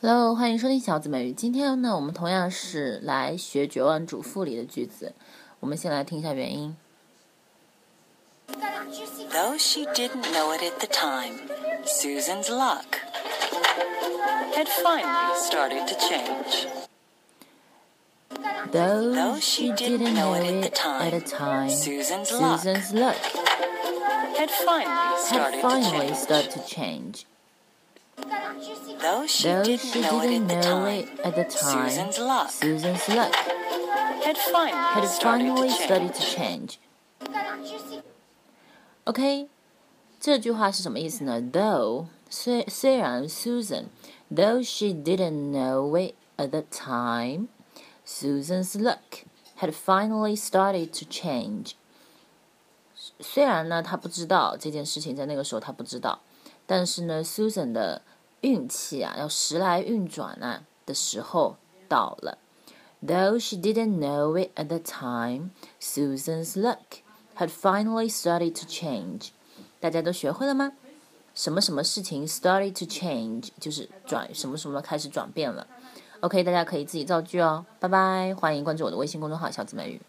Hello，欢迎收听小紫美语。今天呢，我们同样是来学《绝望主妇》里的句子。我们先来听一下原因。Though she didn't know it at the time, Susan's luck had finally started to change. Though she didn't know it at the time, Susan's luck had finally had started finally to started change. to change. Though she Though didn't she know it didn't at the know time, it at the time, Susan's luck Susan's luck had finally had started finally to started to change. change. OK，这句话是什么意思呢？Though 虽虽然 Susan，though she didn't know it at the time, Susan's luck had finally started to change. 虽然呢，她不知道这件事情在那个时候她不知道，但是呢，Susan 的 运气啊，要时来运转啊的时候到了。Though she didn't know it at the time, Susan's luck had finally started to change. 大家都学会了吗？什么什么事情 started to change 就是转什么什么开始转变了。OK，大家可以自己造句哦。拜拜，欢迎关注我的微信公众号“小紫美语”。